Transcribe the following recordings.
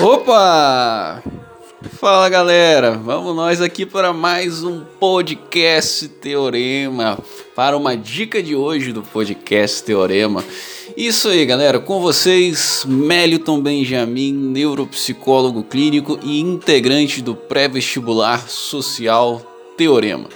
Opa! Fala galera, vamos nós aqui para mais um podcast Teorema, para uma dica de hoje do podcast Teorema. Isso aí galera, com vocês, Meliton Benjamin, neuropsicólogo clínico e integrante do pré-vestibular social Teorema.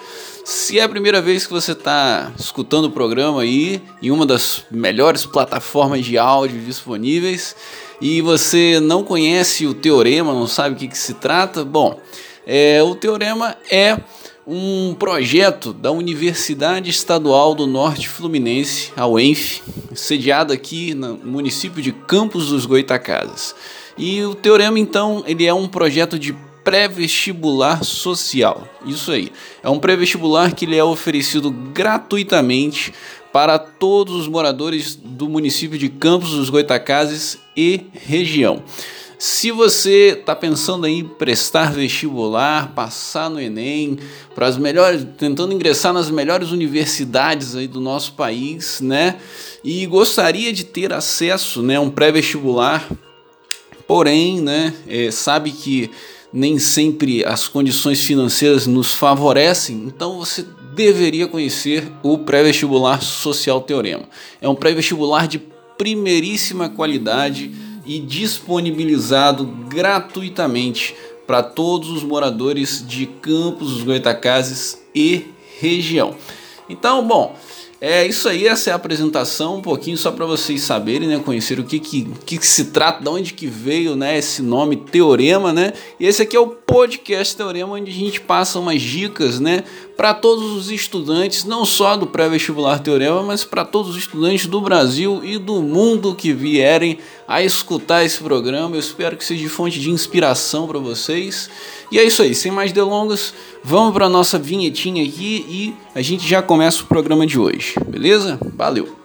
Se é a primeira vez que você está escutando o programa aí, em uma das melhores plataformas de áudio disponíveis, e você não conhece o teorema, não sabe o que, que se trata, bom, é, o teorema é um projeto da Universidade Estadual do Norte Fluminense, a UENF, sediado aqui no município de Campos dos Goitacazes. E o teorema, então, ele é um projeto de pré-vestibular social. Isso aí. É um pré-vestibular que ele é oferecido gratuitamente para todos os moradores do município de Campos dos Goitacazes e região. Se você está pensando em prestar vestibular, passar no Enem, para as melhores, tentando ingressar nas melhores universidades aí do nosso país, né? E gostaria de ter acesso, né, a um pré-vestibular, porém, né, é, sabe que nem sempre as condições financeiras nos favorecem, então você deveria conhecer o pré-vestibular Social Teorema. É um pré-vestibular de primeiríssima qualidade e disponibilizado gratuitamente para todos os moradores de Campos dos Goitacazes e região. Então, bom, é isso aí, essa é a apresentação, um pouquinho só para vocês saberem, né, conhecer o que que, que que se trata, de onde que veio, né, esse nome Teorema, né? E esse aqui é o podcast Teorema onde a gente passa umas dicas, né, para todos os estudantes, não só do pré-vestibular Teorema, mas para todos os estudantes do Brasil e do mundo que vierem a escutar esse programa. Eu espero que seja fonte de inspiração para vocês. E é isso aí, sem mais delongas, vamos para nossa vinhetinha aqui e a gente já começa o programa de hoje, beleza? Valeu!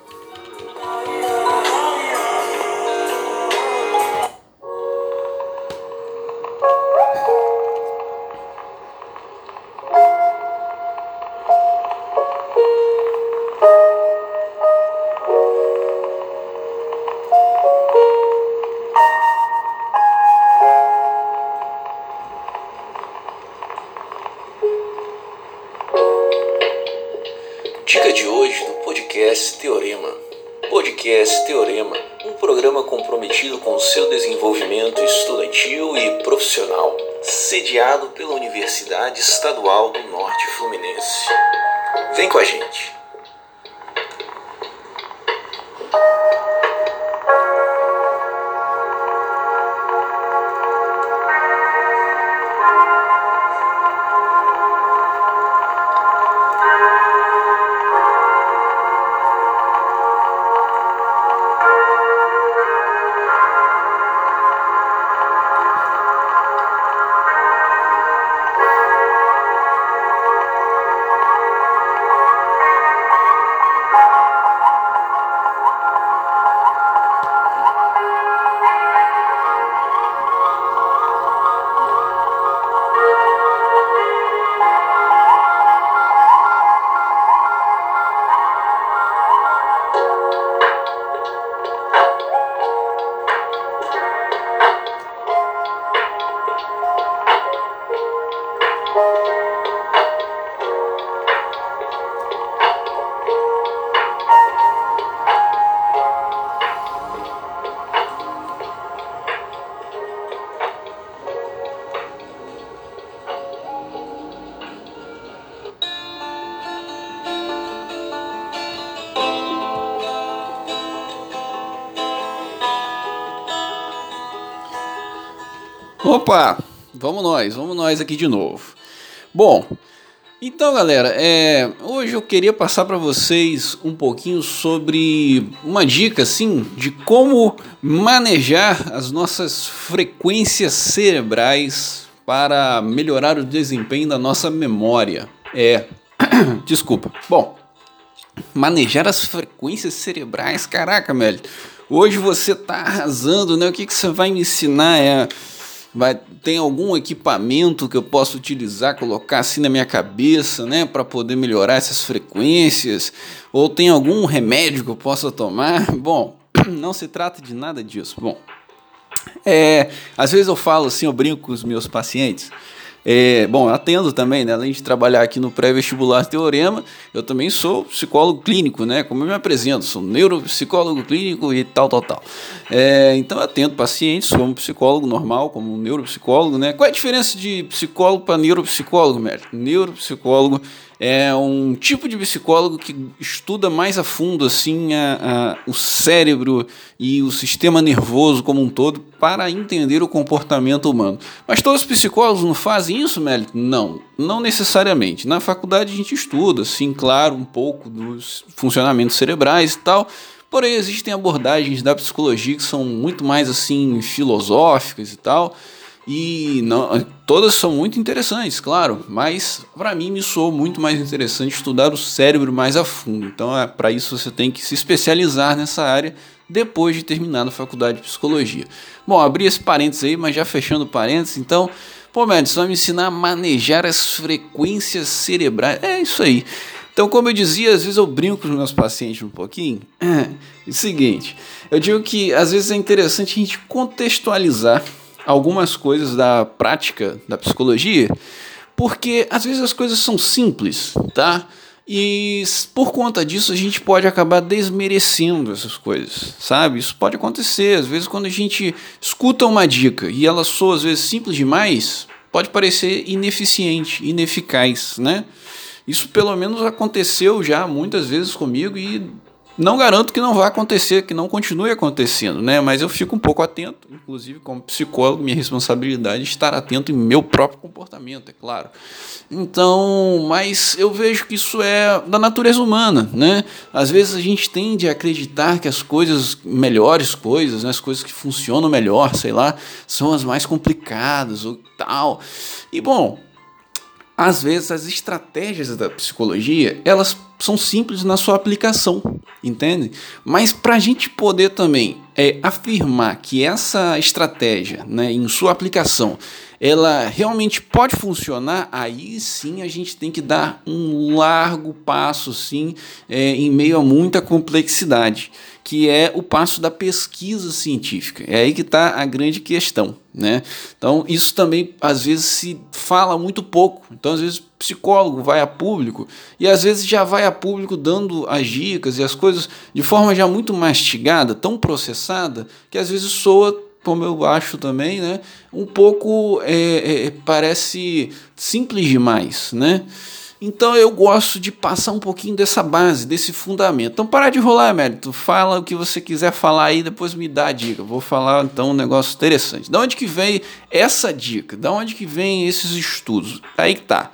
Opa, vamos nós, vamos nós aqui de novo. Bom, então galera, é, hoje eu queria passar para vocês um pouquinho sobre uma dica assim de como manejar as nossas frequências cerebrais para melhorar o desempenho da nossa memória. É, desculpa. Bom, manejar as frequências cerebrais, caraca, velho. Hoje você tá arrasando, né? O que, que você vai me ensinar é vai tem algum equipamento que eu possa utilizar, colocar assim na minha cabeça, né, para poder melhorar essas frequências, ou tem algum remédio que eu possa tomar? Bom, não se trata de nada disso. Bom, É, às vezes eu falo assim, eu brinco com os meus pacientes. É, bom, atendo também, né? Além de trabalhar aqui no pré-vestibular Teorema, eu também sou psicólogo clínico, né? Como eu me apresento, sou neuropsicólogo clínico e tal, tal, tal. É, então eu atendo pacientes como psicólogo normal, como neuropsicólogo, né? Qual é a diferença de psicólogo para neuropsicólogo, Mérito? Neuropsicólogo é um tipo de psicólogo que estuda mais a fundo assim a, a, o cérebro e o sistema nervoso como um todo para entender o comportamento humano. Mas todos os psicólogos não fazem isso, Mélito? Não, não necessariamente. Na faculdade a gente estuda, sim, claro, um pouco dos funcionamentos cerebrais e tal. Porém, existem abordagens da psicologia que são muito mais assim filosóficas e tal. E não, todas são muito interessantes, claro, mas para mim me soou muito mais interessante estudar o cérebro mais a fundo. Então, é, para isso você tem que se especializar nessa área depois de terminar a faculdade de psicologia. Bom, abri esse parênteses aí, mas já fechando parênteses, então, pô, Médici, vai me ensinar a manejar as frequências cerebrais. É isso aí. Então, como eu dizia, às vezes eu brinco com os meus pacientes um pouquinho. É, é o seguinte, eu digo que às vezes é interessante a gente contextualizar algumas coisas da prática da psicologia, porque às vezes as coisas são simples, tá? E por conta disso a gente pode acabar desmerecendo essas coisas, sabe? Isso pode acontecer. Às vezes, quando a gente escuta uma dica e ela soa às vezes simples demais, pode parecer ineficiente, ineficaz, né? Isso pelo menos aconteceu já muitas vezes comigo e não garanto que não vá acontecer, que não continue acontecendo, né? Mas eu fico um pouco atento, inclusive como psicólogo, minha responsabilidade é estar atento em meu próprio comportamento, é claro. Então, mas eu vejo que isso é da natureza humana, né? Às vezes a gente tende a acreditar que as coisas, melhores coisas, né? as coisas que funcionam melhor, sei lá, são as mais complicadas ou tal. E bom, às vezes as estratégias da psicologia, elas são simples na sua aplicação, entende? Mas para a gente poder também é, afirmar que essa estratégia, né, em sua aplicação, ela realmente pode funcionar, aí sim a gente tem que dar um largo passo, sim, é, em meio a muita complexidade que é o passo da pesquisa científica. É aí que está a grande questão. Né? Então, isso também às vezes se fala muito pouco. Então, às vezes, psicólogo vai a público e às vezes já vai a público dando as dicas e as coisas de forma já muito mastigada, tão processada, que às vezes soa como eu acho também, né, um pouco é, é, parece simples demais, né? Então eu gosto de passar um pouquinho dessa base, desse fundamento. Então para de rolar, mérito. Fala o que você quiser falar aí, depois me dá a dica. Vou falar então um negócio interessante. Da onde que vem essa dica? Da onde que vem esses estudos? Aí que tá.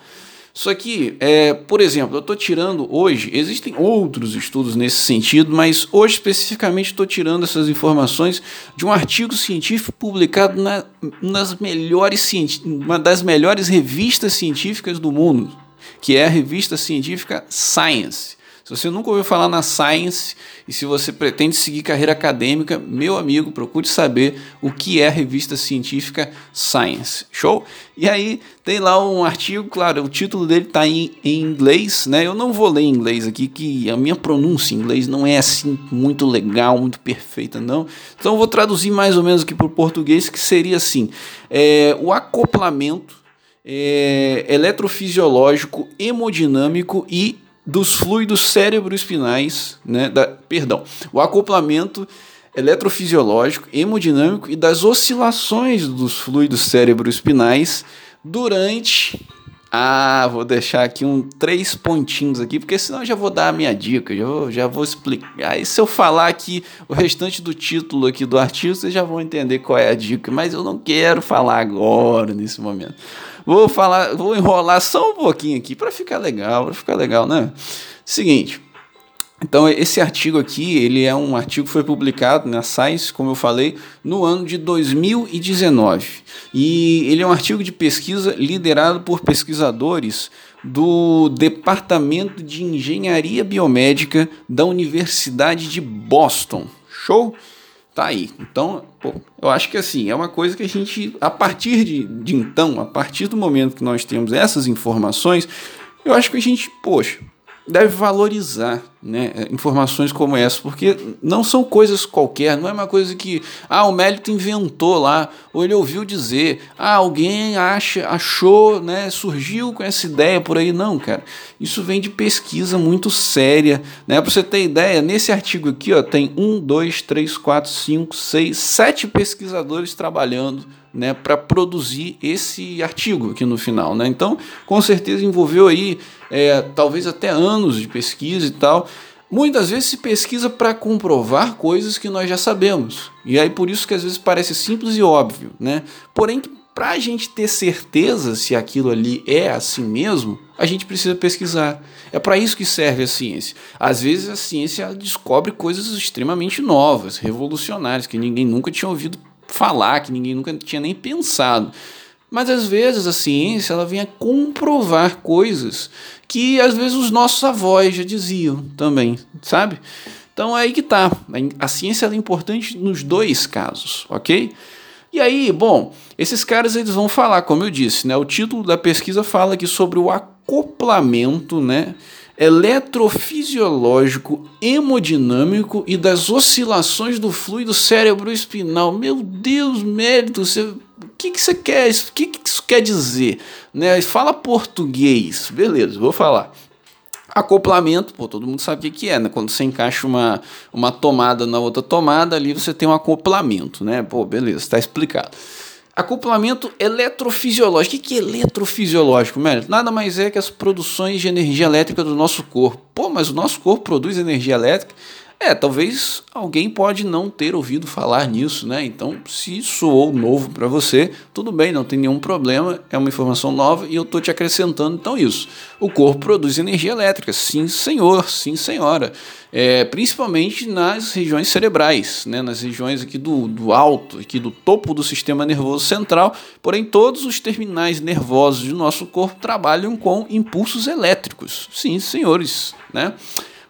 Isso aqui, é, por exemplo, eu estou tirando hoje, existem outros estudos nesse sentido, mas hoje especificamente estou tirando essas informações de um artigo científico publicado na nas melhores, uma das melhores revistas científicas do mundo que é a revista científica Science. Se você nunca ouviu falar na Science e se você pretende seguir carreira acadêmica, meu amigo, procure saber o que é a revista científica Science. Show? E aí tem lá um artigo, claro, o título dele está em, em, inglês, né? Eu não vou ler em inglês aqui, que a minha pronúncia em inglês não é assim muito legal, muito perfeita, não. Então vou traduzir mais ou menos aqui para o português, que seria assim: é, o acoplamento é, eletrofisiológico, hemodinâmico e dos fluidos cérebro-espinais, né, da, perdão, o acoplamento eletrofisiológico, hemodinâmico e das oscilações dos fluidos cérebro-espinais durante ah, vou deixar aqui um três pontinhos aqui, porque senão eu já vou dar a minha dica, já vou, já vou explicar. Aí se eu falar aqui o restante do título aqui do artigo, vocês já vão entender qual é a dica, mas eu não quero falar agora nesse momento. Vou falar, vou enrolar só um pouquinho aqui para ficar legal, para ficar legal, né? Seguinte, então esse artigo aqui, ele é um artigo que foi publicado na Science, como eu falei, no ano de 2019. E ele é um artigo de pesquisa liderado por pesquisadores do Departamento de Engenharia Biomédica da Universidade de Boston. Show? Tá aí. Então, pô, eu acho que assim, é uma coisa que a gente, a partir de, de então, a partir do momento que nós temos essas informações, eu acho que a gente, poxa, deve valorizar né, informações como essa, porque não são coisas qualquer, não é uma coisa que ah, o Mélito inventou lá, ou ele ouviu dizer, ah, alguém acha, achou, né, surgiu com essa ideia por aí, não, cara. Isso vem de pesquisa muito séria, né? Para você ter ideia, nesse artigo aqui, ó, tem um, dois, três, quatro, cinco, seis, sete pesquisadores trabalhando né, para produzir esse artigo aqui no final. Né? Então, com certeza envolveu aí é, talvez até anos de pesquisa e tal. Muitas vezes se pesquisa para comprovar coisas que nós já sabemos. E aí por isso que às vezes parece simples e óbvio, né? Porém, para a gente ter certeza se aquilo ali é assim mesmo, a gente precisa pesquisar. É para isso que serve a ciência. Às vezes a ciência descobre coisas extremamente novas, revolucionárias, que ninguém nunca tinha ouvido falar, que ninguém nunca tinha nem pensado. Mas às vezes a ciência ela vem a comprovar coisas que às vezes os nossos avós já diziam também, sabe? Então é aí que tá. A ciência é importante nos dois casos, ok? E aí, bom, esses caras eles vão falar, como eu disse, né? O título da pesquisa fala aqui sobre o acoplamento, né? Eletrofisiológico, hemodinâmico e das oscilações do fluido cérebro-espinal. Meu Deus, mérito, você, o que, que você quer? O que, que isso quer dizer? Né? Fala português, beleza, vou falar. Acoplamento, pô, todo mundo sabe o que, que é, né? Quando você encaixa uma, uma tomada na outra tomada, ali você tem um acoplamento, né? Pô, beleza, está explicado. Acoplamento eletrofisiológico. O que é eletrofisiológico, Mérito? Nada mais é que as produções de energia elétrica do nosso corpo. Pô, mas o nosso corpo produz energia elétrica? É, talvez alguém pode não ter ouvido falar nisso, né? Então, se soou novo para você, tudo bem, não tem nenhum problema, é uma informação nova e eu estou te acrescentando então isso. O corpo produz energia elétrica, sim senhor, sim senhora, é, principalmente nas regiões cerebrais, né? nas regiões aqui do, do alto, aqui do topo do sistema nervoso central, porém todos os terminais nervosos do nosso corpo trabalham com impulsos elétricos, sim senhores, né?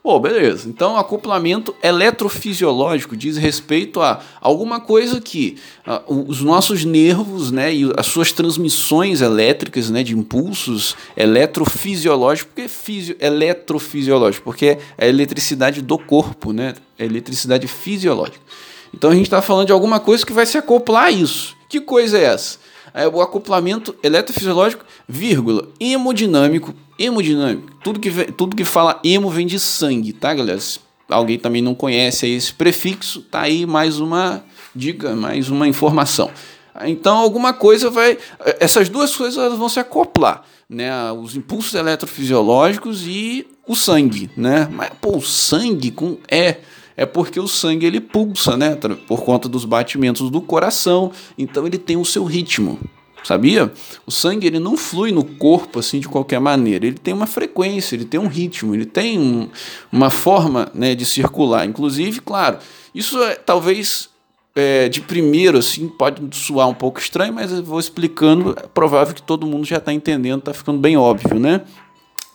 Pô, beleza. Então, acoplamento eletrofisiológico diz respeito a alguma coisa que uh, os nossos nervos, né, e as suas transmissões elétricas, né, de impulsos eletrofisiológicos, porque fisio, eletrofisiológico, porque é a eletricidade do corpo, né, é eletricidade fisiológica. Então, a gente está falando de alguma coisa que vai se acoplar a isso. Que coisa é essa? É o acoplamento eletrofisiológico, vírgula, hemodinâmico Hemodinâmica. Tudo que, tudo que fala hemo vem de sangue, tá, galera? Se alguém também não conhece esse prefixo, tá aí mais uma dica, mais uma informação. Então, alguma coisa vai. Essas duas coisas vão se acoplar, né? Os impulsos eletrofisiológicos e o sangue, né? Mas, pô, o sangue com. É. É porque o sangue ele pulsa, né? Por conta dos batimentos do coração. Então, ele tem o seu ritmo. Sabia? O sangue ele não flui no corpo assim de qualquer maneira. Ele tem uma frequência, ele tem um ritmo, ele tem um, uma forma né, de circular. Inclusive, claro, isso é, talvez é, de primeiro assim pode soar um pouco estranho, mas eu vou explicando. É provável que todo mundo já está entendendo, está ficando bem óbvio, né?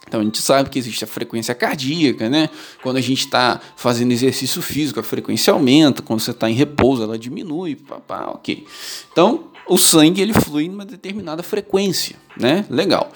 Então a gente sabe que existe a frequência cardíaca, né? Quando a gente está fazendo exercício físico, a frequência aumenta, quando você está em repouso, ela diminui, papá, ok. Então, o sangue ele flui em uma determinada frequência, né? Legal.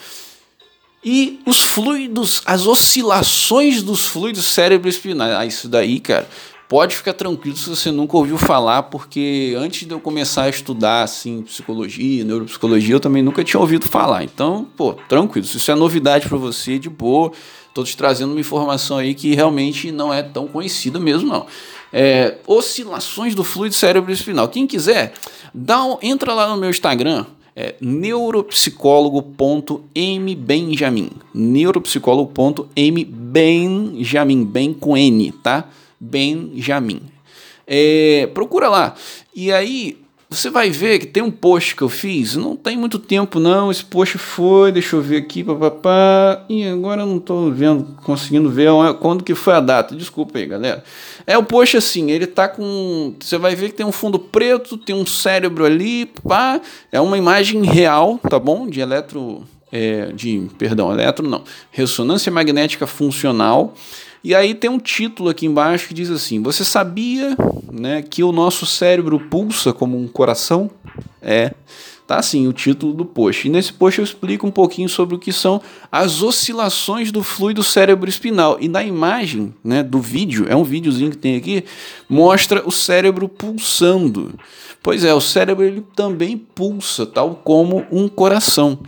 E os fluidos, as oscilações dos fluidos cérebro-espinal, ah, isso daí, cara, pode ficar tranquilo se você nunca ouviu falar, porque antes de eu começar a estudar assim psicologia, neuropsicologia, eu também nunca tinha ouvido falar. Então, pô, tranquilo, se isso é novidade para você, de boa, tô te trazendo uma informação aí que realmente não é tão conhecida mesmo não. É, oscilações do fluido cérebro-espinal. Quem quiser, Dá um, entra lá no meu Instagram, é neuropsicólogo.mbenjamin. Neuropsicólogo.mbenjamin, bem com N, tá? Benjamin. É, procura lá. E aí você vai ver que tem um post que eu fiz, não tem muito tempo não, esse post foi, deixa eu ver aqui, papapá, e agora eu não estou vendo, conseguindo ver quando que foi a data, desculpa aí galera. É o post assim, ele tá com, você vai ver que tem um fundo preto, tem um cérebro ali, pá, é uma imagem real, tá bom, de eletro, é, de, perdão, eletro não, ressonância magnética funcional, e aí tem um título aqui embaixo que diz assim: Você sabia né, que o nosso cérebro pulsa como um coração? É. Tá assim o título do post. E nesse post eu explico um pouquinho sobre o que são as oscilações do fluido cérebro espinal. E na imagem né, do vídeo, é um videozinho que tem aqui, mostra o cérebro pulsando. Pois é, o cérebro ele também pulsa, tal como um coração.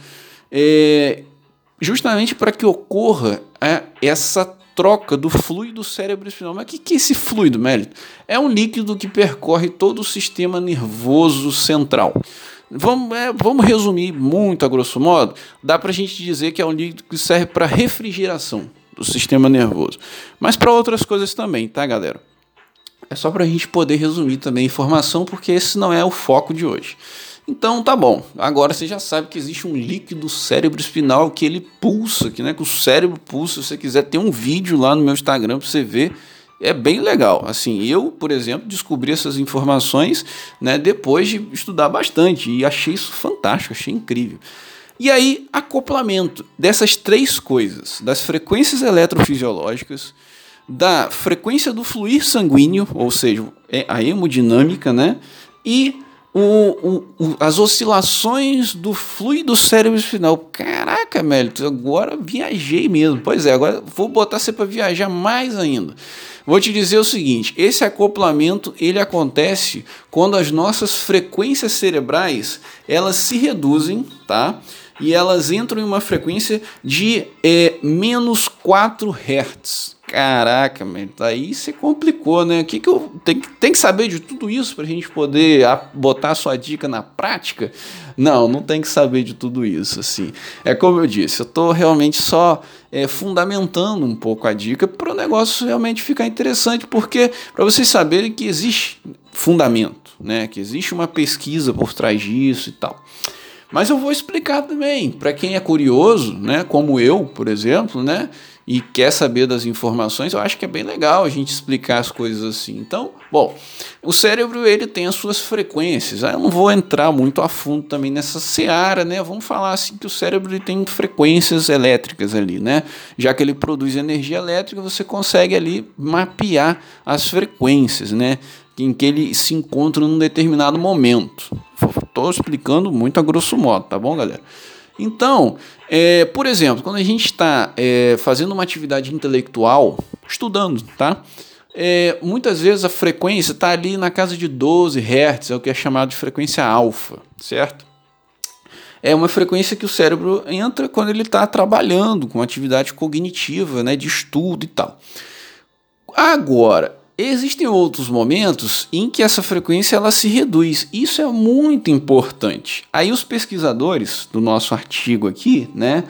É, justamente para que ocorra é, essa troca do fluido cérebro espinal. Mas o que, que é esse fluido, Mélito? É um líquido que percorre todo o sistema nervoso central. Vamos, é, vamos resumir muito a grosso modo. Dá para a gente dizer que é um líquido que serve para refrigeração do sistema nervoso, mas para outras coisas também, tá, galera? É só para a gente poder resumir também a informação, porque esse não é o foco de hoje. Então tá bom. Agora você já sabe que existe um líquido cérebro espinal que ele pulsa, que, né, que o cérebro pulsa. Se você quiser ter um vídeo lá no meu Instagram para você ver é bem legal. Assim, eu, por exemplo, descobri essas informações né, depois de estudar bastante e achei isso fantástico, achei incrível. E aí, acoplamento dessas três coisas, das frequências eletrofisiológicas, da frequência do fluir sanguíneo, ou seja, é a hemodinâmica, né? E o, o, as oscilações do fluido cérebro espinal. Caraca, Mélito, agora viajei mesmo. Pois é, agora vou botar você para viajar mais ainda. Vou te dizer o seguinte: esse acoplamento ele acontece quando as nossas frequências cerebrais elas se reduzem, tá? E elas entram em uma frequência de é, menos 4 Hz. Caraca, man, aí você complicou, né? Que, que eu tem, tem que saber de tudo isso para a gente poder botar sua dica na prática? Não, não tem que saber de tudo isso, assim. É como eu disse, eu estou realmente só é, fundamentando um pouco a dica para o negócio realmente ficar interessante, porque para vocês saberem que existe fundamento, né? Que existe uma pesquisa por trás disso e tal. Mas eu vou explicar também, para quem é curioso, né, como eu, por exemplo, né, e quer saber das informações, eu acho que é bem legal a gente explicar as coisas assim. Então, bom, o cérebro ele tem as suas frequências. Eu não vou entrar muito a fundo também nessa seara, né? Vamos falar assim que o cérebro ele tem frequências elétricas ali, né? Já que ele produz energia elétrica, você consegue ali mapear as frequências, né? Em que ele se encontra num determinado momento. Estou explicando muito a grosso modo, tá bom, galera? Então, é, por exemplo, quando a gente está é, fazendo uma atividade intelectual, estudando, tá? É, muitas vezes a frequência está ali na casa de 12 Hz, é o que é chamado de frequência alfa, certo? É uma frequência que o cérebro entra quando ele está trabalhando com atividade cognitiva, né, de estudo e tal. Agora, Existem outros momentos em que essa frequência ela se reduz. Isso é muito importante. Aí os pesquisadores do nosso artigo aqui, né,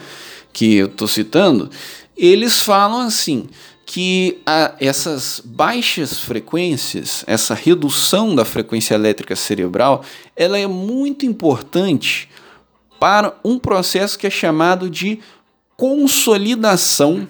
que eu estou citando, eles falam assim que a, essas baixas frequências, essa redução da frequência elétrica cerebral, ela é muito importante para um processo que é chamado de consolidação,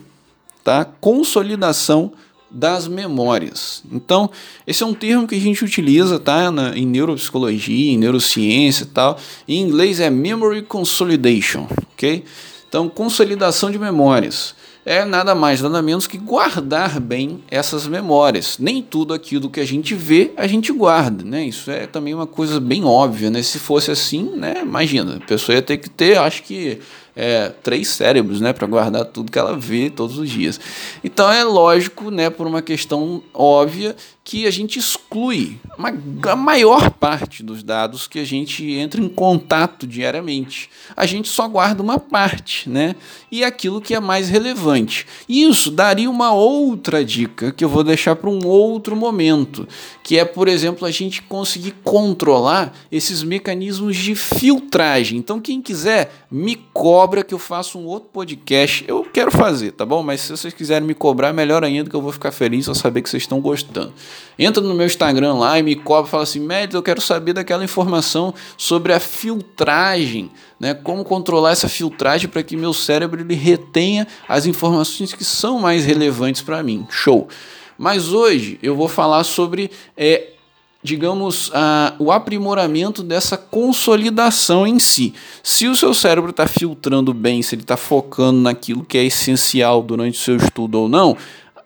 tá? Consolidação das memórias. Então, esse é um termo que a gente utiliza tá, na, em neuropsicologia, em neurociência e tal. Em inglês é Memory Consolidation, ok? Então, consolidação de memórias é nada mais, nada menos que guardar bem essas memórias. Nem tudo aquilo que a gente vê, a gente guarda, né? Isso é também uma coisa bem óbvia, né? Se fosse assim, né? Imagina, a pessoa ia ter que ter, acho que é, três cérebros, né, para guardar tudo que ela vê todos os dias. Então é lógico, né, por uma questão óbvia, que a gente exclui uma, a maior parte dos dados que a gente entra em contato diariamente. A gente só guarda uma parte, né? E aquilo que é mais relevante. Isso daria uma outra dica que eu vou deixar para um outro momento, que é, por exemplo, a gente conseguir controlar esses mecanismos de filtragem. Então, quem quiser, me cobra que eu faça um outro podcast. Eu quero fazer, tá bom? Mas se vocês quiserem me cobrar, melhor ainda, que eu vou ficar feliz ao saber que vocês estão gostando. Entra no meu Instagram lá e me cobra, fala assim, Médio, eu quero saber daquela informação sobre a filtragem, né? Como controlar essa filtragem para que meu cérebro ele retenha as informações que são mais relevantes para mim. Show! Mas hoje eu vou falar sobre é, digamos, a, o aprimoramento dessa consolidação em si. Se o seu cérebro está filtrando bem, se ele está focando naquilo que é essencial durante o seu estudo ou não,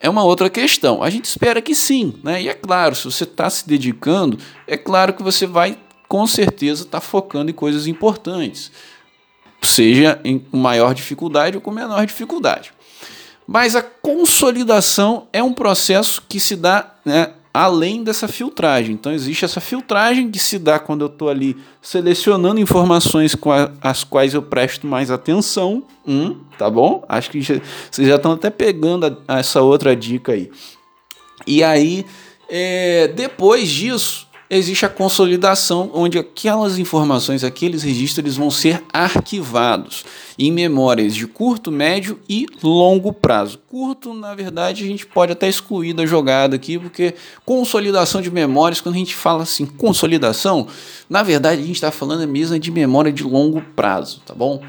é uma outra questão. A gente espera que sim, né? E é claro, se você está se dedicando, é claro que você vai com certeza está focando em coisas importantes, seja em, maior dificuldade ou com menor dificuldade. Mas a consolidação é um processo que se dá né, além dessa filtragem. Então, existe essa filtragem que se dá quando eu estou ali selecionando informações com a, as quais eu presto mais atenção. Hum, tá bom? Acho que já, vocês já estão até pegando a, a essa outra dica aí. E aí, é, depois disso, existe a consolidação, onde aquelas informações, aqueles registros, vão ser arquivados em memórias de curto, médio e longo prazo. Curto, na verdade, a gente pode até excluir da jogada aqui, porque consolidação de memórias, quando a gente fala assim, consolidação, na verdade a gente está falando mesmo de memória de longo prazo, tá bom?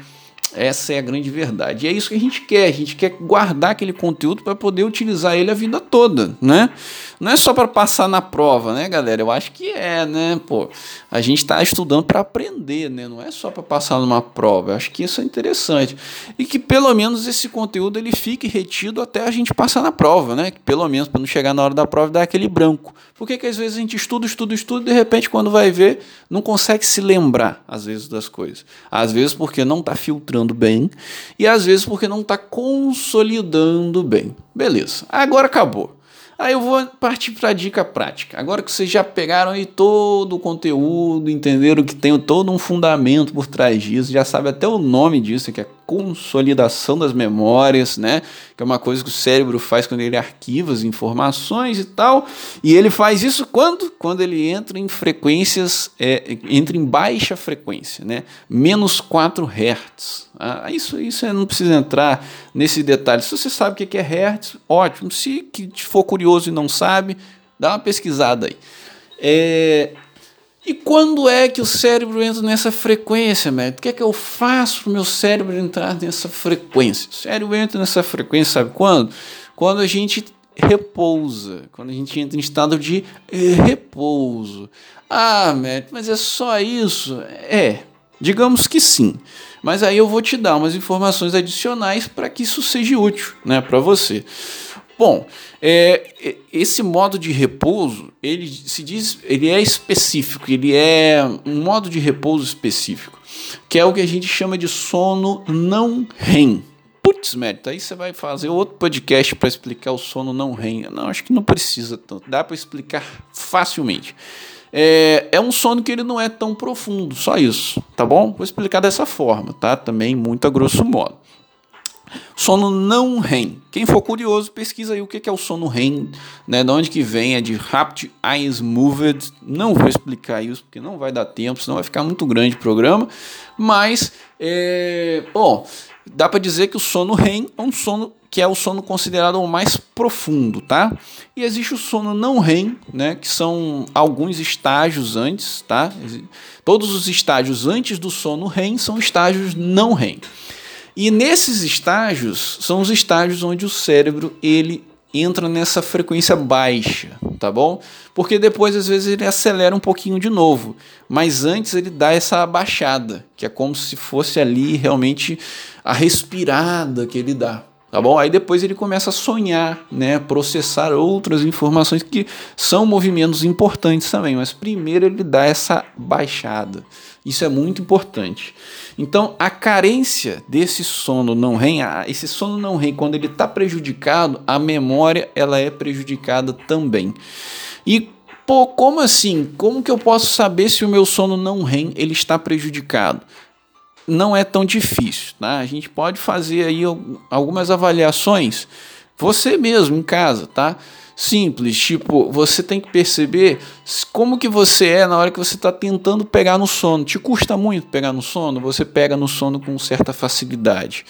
Essa é a grande verdade. E é isso que a gente quer. A gente quer guardar aquele conteúdo para poder utilizar ele a vida toda, né? Não é só para passar na prova, né, galera? Eu acho que é, né? Pô, a gente está estudando para aprender, né? Não é só para passar numa prova. Eu acho que isso é interessante. E que pelo menos esse conteúdo ele fique retido até a gente passar na prova, né? Que pelo menos para não chegar na hora da prova e dar aquele branco. Porque que às vezes a gente estuda, estuda, estuda e de repente quando vai ver, não consegue se lembrar às vezes das coisas. Às vezes porque não está filtrando bem e às vezes porque não está consolidando bem. Beleza. Agora acabou. Aí eu vou partir para a dica prática. Agora que vocês já pegaram aí todo o conteúdo, entenderam que tem todo um fundamento por trás disso, já sabe até o nome disso, que é consolidação das memórias, né? Que é uma coisa que o cérebro faz quando ele arquiva as informações e tal. E ele faz isso quando? Quando ele entra em frequências, é, entra em baixa frequência, né? Menos 4 Hz. Ah, isso, isso é, não precisa entrar nesse detalhe. Se você sabe o que é Hertz, ótimo. Se for curioso e não sabe, dá uma pesquisada aí. É, e quando é que o cérebro entra nessa frequência, médico? O que é que eu faço para o meu cérebro entrar nessa frequência? O cérebro entra nessa frequência, sabe quando? Quando a gente repousa, quando a gente entra em estado de repouso. Ah, médico, mas é só isso? É, digamos que sim. Mas aí eu vou te dar umas informações adicionais para que isso seja útil né, para você. Bom, é, esse modo de repouso, ele se diz, ele é específico, ele é um modo de repouso específico, que é o que a gente chama de sono não REM. Putz, mérito, aí você vai fazer outro podcast para explicar o sono não REM. Não, acho que não precisa tanto, dá para explicar facilmente. É, é um sono que ele não é tão profundo, só isso, tá bom? Vou explicar dessa forma, tá? Também muito a grosso modo. Sono não REM. Quem for curioso, pesquisa aí o que é o sono REM, né? De onde que vem, é de Rapid Eyes Moved. Não vou explicar isso porque não vai dar tempo, senão vai ficar muito grande o programa. Mas, é, bom, dá para dizer que o sono REM é um sono que é o sono considerado o mais profundo, tá? E existe o sono não REM, né, que são alguns estágios antes, tá? Todos os estágios antes do sono REM são estágios não REM. E nesses estágios são os estágios onde o cérebro ele entra nessa frequência baixa, tá bom? Porque depois às vezes ele acelera um pouquinho de novo, mas antes ele dá essa abaixada, que é como se fosse ali realmente a respirada que ele dá, tá bom? Aí depois ele começa a sonhar, né, processar outras informações que são movimentos importantes também, mas primeiro ele dá essa baixada. Isso é muito importante. Então, a carência desse sono não REM, esse sono não REM, quando ele está prejudicado, a memória ela é prejudicada também. E pô, como assim? Como que eu posso saber se o meu sono não REM ele está prejudicado? Não é tão difícil, tá? A gente pode fazer aí algumas avaliações você mesmo em casa, tá? Simples, tipo, você tem que perceber como que você é na hora que você está tentando pegar no sono. Te custa muito pegar no sono? Você pega no sono com certa facilidade.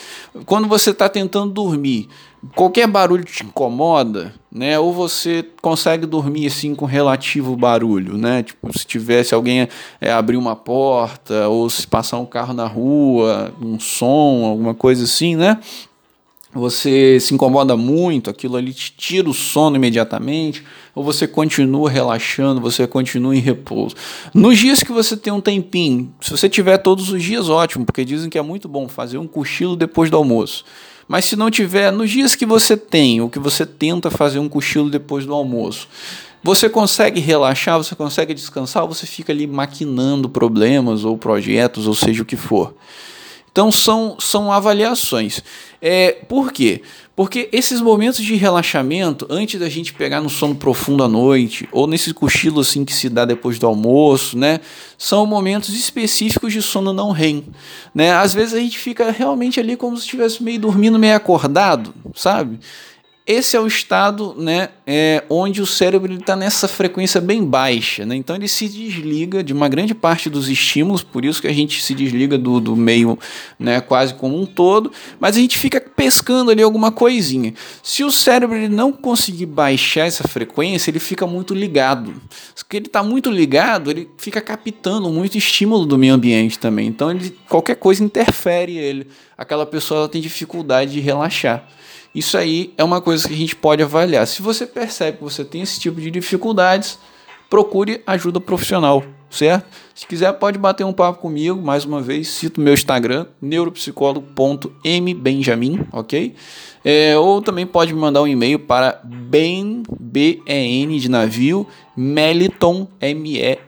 Quando você está tentando dormir, qualquer barulho te incomoda, né? Ou você consegue dormir assim com relativo barulho, né? Tipo, se tivesse alguém é, abrir uma porta ou se passar um carro na rua, um som, alguma coisa assim, né? Você se incomoda muito, aquilo ali te tira o sono imediatamente, ou você continua relaxando, você continua em repouso. Nos dias que você tem um tempinho, se você tiver todos os dias, ótimo, porque dizem que é muito bom fazer um cochilo depois do almoço. Mas se não tiver, nos dias que você tem, ou que você tenta fazer um cochilo depois do almoço, Você consegue relaxar, você consegue descansar, ou você fica ali maquinando problemas ou projetos, ou seja o que for. Então são, são avaliações. É, por quê? Porque esses momentos de relaxamento, antes da gente pegar no sono profundo à noite, ou nesse cochilo assim que se dá depois do almoço, né? São momentos específicos de sono não REM. Né? Às vezes a gente fica realmente ali como se estivesse meio dormindo, meio acordado, sabe? Esse é o estado né, é, onde o cérebro está nessa frequência bem baixa. Né? Então ele se desliga de uma grande parte dos estímulos, por isso que a gente se desliga do, do meio né, quase como um todo, mas a gente fica pescando ali alguma coisinha. Se o cérebro ele não conseguir baixar essa frequência, ele fica muito ligado. Se ele está muito ligado, ele fica captando muito estímulo do meio ambiente também. Então ele, qualquer coisa interfere ele. Aquela pessoa tem dificuldade de relaxar. Isso aí é uma coisa que a gente pode avaliar. Se você percebe que você tem esse tipo de dificuldades, procure ajuda profissional, certo? Se quiser, pode bater um papo comigo. Mais uma vez, cito meu Instagram, neuropsicólogo.mbenjamin, ok? É, ou também pode me mandar um e-mail para ben, B-E-N de navio, meliton, M-E-L-I-T-O-N,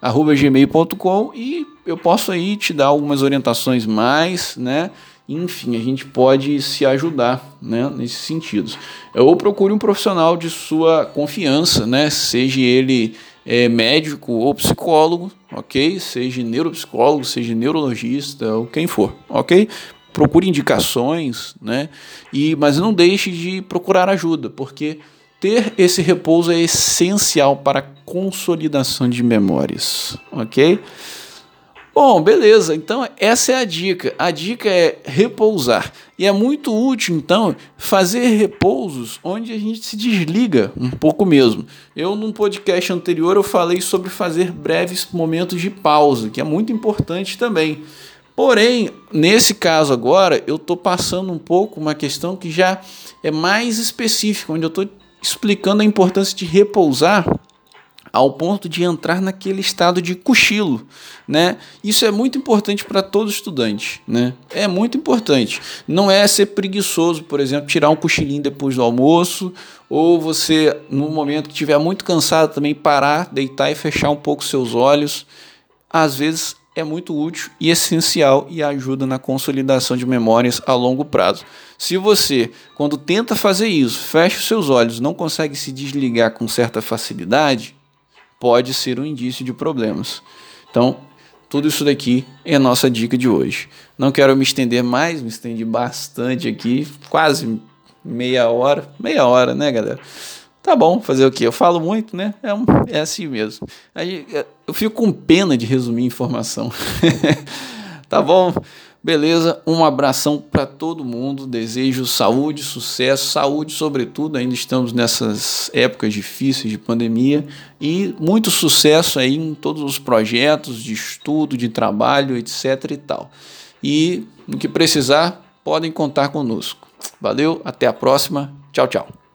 arroba gmail.com e eu posso aí te dar algumas orientações mais, né? Enfim, a gente pode se ajudar né, nesses sentidos. Ou procure um profissional de sua confiança, né, seja ele é, médico ou psicólogo, ok? Seja neuropsicólogo, seja neurologista ou quem for, ok? Procure indicações, né? E, mas não deixe de procurar ajuda, porque ter esse repouso é essencial para a consolidação de memórias, ok? Bom, beleza. Então essa é a dica. A dica é repousar. E é muito útil, então, fazer repousos onde a gente se desliga um pouco mesmo. Eu, num podcast anterior, eu falei sobre fazer breves momentos de pausa, que é muito importante também. Porém, nesse caso agora, eu estou passando um pouco uma questão que já é mais específica, onde eu estou explicando a importância de repousar ao ponto de entrar naquele estado de cochilo, né? Isso é muito importante para todo estudante, né? É muito importante. Não é ser preguiçoso, por exemplo, tirar um cochilinho depois do almoço, ou você, no momento que estiver muito cansado, também parar, deitar e fechar um pouco seus olhos. Às vezes é muito útil e essencial e ajuda na consolidação de memórias a longo prazo. Se você, quando tenta fazer isso, fecha os seus olhos, não consegue se desligar com certa facilidade, pode ser um indício de problemas. Então, tudo isso daqui é a nossa dica de hoje. Não quero me estender mais, me estendi bastante aqui, quase meia hora, meia hora, né, galera? Tá bom, fazer o quê? Eu falo muito, né? É, um, é assim mesmo. Aí, eu fico com pena de resumir informação. tá bom? Beleza, um abração para todo mundo. Desejo saúde, sucesso, saúde, sobretudo. Ainda estamos nessas épocas difíceis de pandemia e muito sucesso aí em todos os projetos de estudo, de trabalho, etc. e tal. E no que precisar, podem contar conosco. Valeu, até a próxima. Tchau, tchau.